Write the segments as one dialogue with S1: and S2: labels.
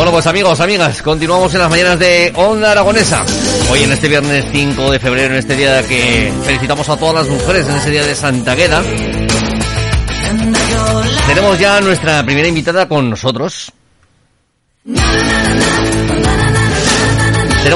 S1: Bueno, pues amigos, amigas, continuamos en las mañanas de Onda Aragonesa. Hoy en este viernes 5 de febrero, en este día que felicitamos a todas las mujeres, en ese día de Santa Queda. Tenemos ya nuestra primera invitada con nosotros.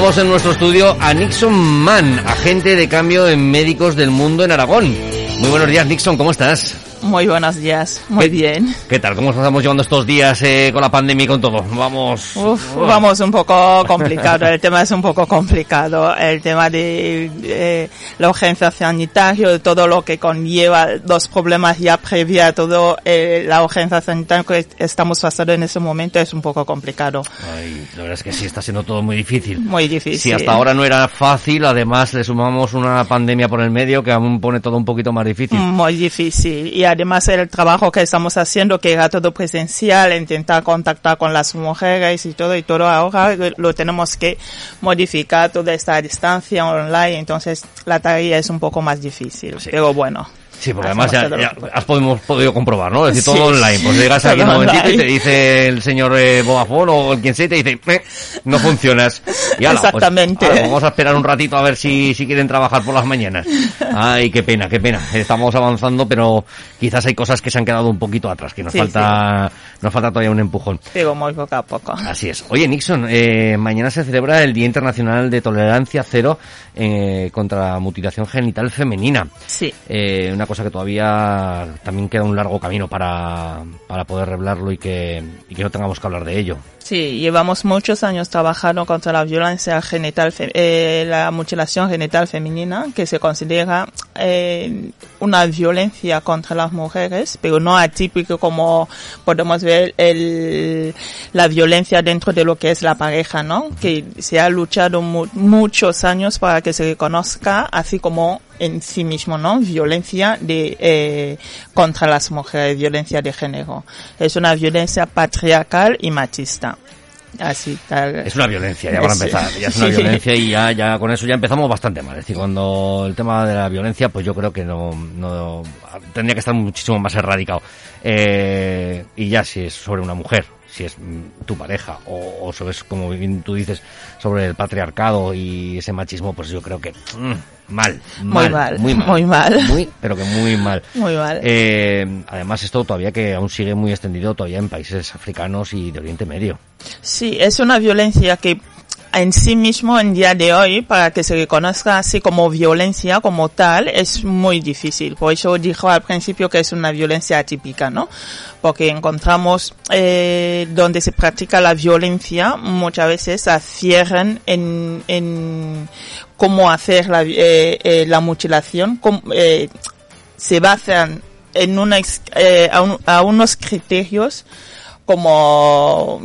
S1: Tenemos en nuestro estudio a Nixon Mann, agente de cambio en médicos del mundo en Aragón. Muy buenos días, Nixon, ¿cómo estás?
S2: Muy buenos días, muy
S1: ¿Qué-
S2: bien.
S1: ¿Qué tal? ¿Cómo estamos llevando estos días eh, con la pandemia y con todo? Vamos.
S2: Uf, vamos un poco complicado, el tema es un poco complicado, el tema de eh, la urgencia sanitaria, de todo lo que conlleva los problemas ya previa a todo eh, la urgencia sanitaria que estamos pasando en ese momento es un poco complicado,
S1: Ay, la verdad es que sí, está siendo todo muy difícil.
S2: muy difícil.
S1: Si hasta ahora no era fácil, además le sumamos una pandemia por el medio que aún pone todo un poquito más difícil.
S2: Muy difícil. Y además el trabajo que estamos haciendo, que era todo presencial, intentar contactar con las mujeres y todo, y todo ahora lo tenemos que modificar toda esta distancia online, entonces la tarea es un poco más difícil.
S1: Sí.
S2: Pero bueno.
S1: Sí, porque además ya, ya
S2: podemos.
S1: has podido, comprobar, ¿no? Es decir,
S2: Sí.
S1: todo online. Pues llegas aquí un momentito y
S2: online.
S1: te dice el señor eh, o el quien sea y te dice, "Eh, no funcionas. Y ala, pues,
S2: Exactamente.
S1: ala, vamos a esperar un ratito a ver si, si quieren trabajar por las mañanas. Ay, qué pena, qué pena. Estamos avanzando, pero quizás hay cosas que se han quedado un poquito atrás, que nos
S2: Sí,
S1: falta, nos falta todavía un empujón.
S2: Muy poco a poco.
S1: Así es. Oye, Nixon, eh, mañana se celebra el Día Internacional de Tolerancia Cero eh, contra la mutilación genital femenina.
S2: Sí.
S1: Eh, una cosa que todavía también queda un largo camino para, para poder revelarlo y que, y que no tengamos que hablar de ello.
S2: Sí, llevamos muchos años trabajando contra la violencia genital, eh, la mutilación genital femenina, que se considera eh, una violencia contra las mujeres, pero no atípico como podemos ver el, la violencia dentro de lo que es la pareja, ¿no? Que se ha luchado mu- muchos años para que se reconozca, así como en sí mismo, ¿no? Violencia de eh, contra las mujeres, violencia de género. Es una violencia patriarcal y machista. Así tal.
S1: Es una violencia, ya para empezar. Ya es una violencia y ya, ya con eso ya empezamos bastante mal. Es decir, cuando el tema de la violencia, pues yo creo que no, no tendría que estar muchísimo más erradicado. Eh, y ya si es sobre una mujer, si es mm, tu pareja, o, o sobre, como bien tú dices, sobre el patriarcado y ese machismo, pues yo creo que mm, mal,
S2: Muy
S1: mal,
S2: mal,
S1: muy mal,
S2: muy mal.
S1: Muy, pero que muy mal.
S2: Muy mal.
S1: Eh, además, esto todavía que aún sigue muy extendido todavía en países africanos y de Oriente Medio.
S2: Sí, es una violencia que en sí mismo en día de hoy, para que se reconozca así como violencia como tal, es muy difícil. Por eso dijo al principio que es una violencia atípica, ¿no? Porque encontramos eh, donde se practica la violencia, muchas veces cierran en, en cómo hacer la, eh, eh, la mutilación, cómo, eh, se basan en una, eh, a, a unos criterios como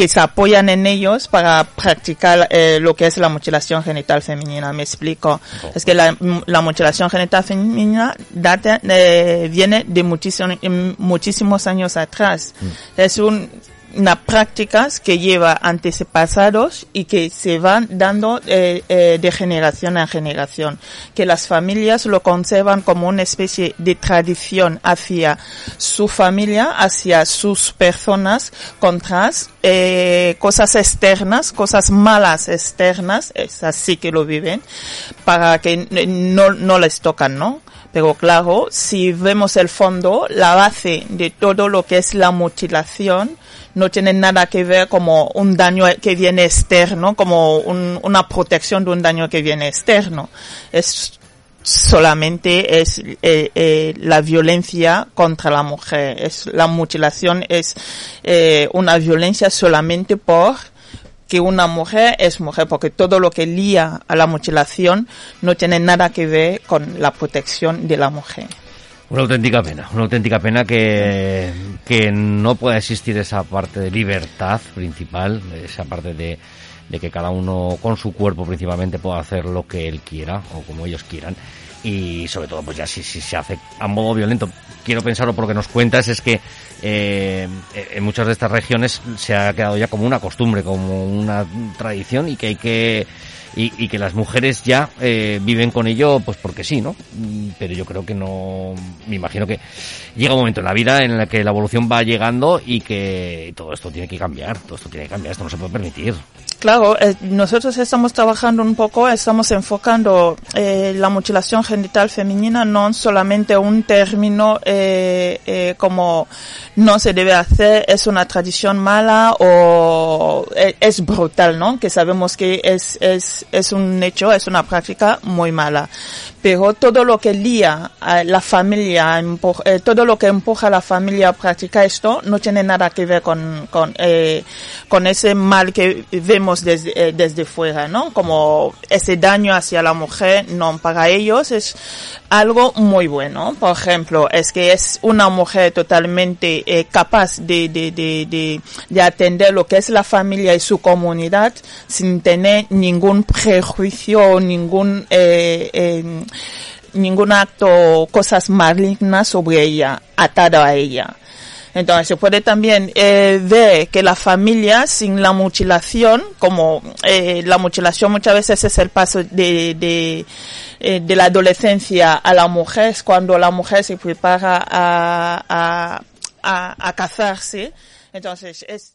S2: que se apoyan en ellos para practicar eh, lo que es la mutilación genital femenina. Me explico. Es que la, la mutilación genital femenina data, eh, viene de muchísimo- muchísimos años atrás. Es un, una prácticas que lleva antepasados y que se van dando eh, eh, de generación en generación. Que las familias lo conservan como una especie de tradición hacia su familia, hacia sus personas, contra eh, cosas externas, cosas malas externas, es así que lo viven, para que no, no les tocan, ¿no? Pero claro, si vemos el fondo, la base de todo lo que es la mutilación no tiene nada que ver como un daño que viene externo, como un- una protección de un daño que viene externo. Es solamente es eh, eh, la violencia contra la mujer. Es la mutilación es eh, una violencia solamente por que una mujer es mujer, porque todo lo que lía a la mutilación no tiene nada que ver con la protección de la mujer.
S1: Una auténtica pena, una auténtica pena que, que no pueda existir esa parte de libertad principal, esa parte de, de que cada uno con su cuerpo principalmente pueda hacer lo que él quiera o como ellos quieran. Y sobre todo pues ya si, si se hace a modo violento quiero pensarlo por lo que nos cuentas es que eh, en muchas de estas regiones se ha quedado ya como una costumbre como una tradición y que hay que y, y que las mujeres ya eh, viven con ello pues porque sí, ¿no? Pero yo creo que no, me imagino que llega un momento en la vida en el que la evolución va llegando y que todo esto tiene que cambiar, todo esto tiene que cambiar, esto no se puede permitir.
S2: Claro, eh, nosotros estamos trabajando un poco, estamos enfocando eh, la mutilación genital femenina no solamente un término eh, eh, como no se debe hacer, es una tradición mala o eh, es brutal, ¿no? Que sabemos que es, es, es un hecho, es una práctica muy mala. Pero todo lo que lía a la familia, eh, todo lo que empuja a la familia a practicar esto, no tiene nada que ver con, con, eh, ese mal que vemos desde, eh, desde fuera, ¿no? Como ese daño hacia la mujer, no, para ellos es algo muy bueno. Por ejemplo, es que es una mujer totalmente capaz de, de, de, de atender lo que es la familia y su comunidad sin tener ningún prejuicio, ningún, eh, eh, ningún acto o cosas malignas sobre ella, atado a ella. Entonces se puede también eh, ver que la familia sin la mutilación, como eh, la mutilación muchas veces es el paso de, de, eh, de la adolescencia a la mujer, es cuando la mujer se prepara a, a, a, a casarse. Entonces es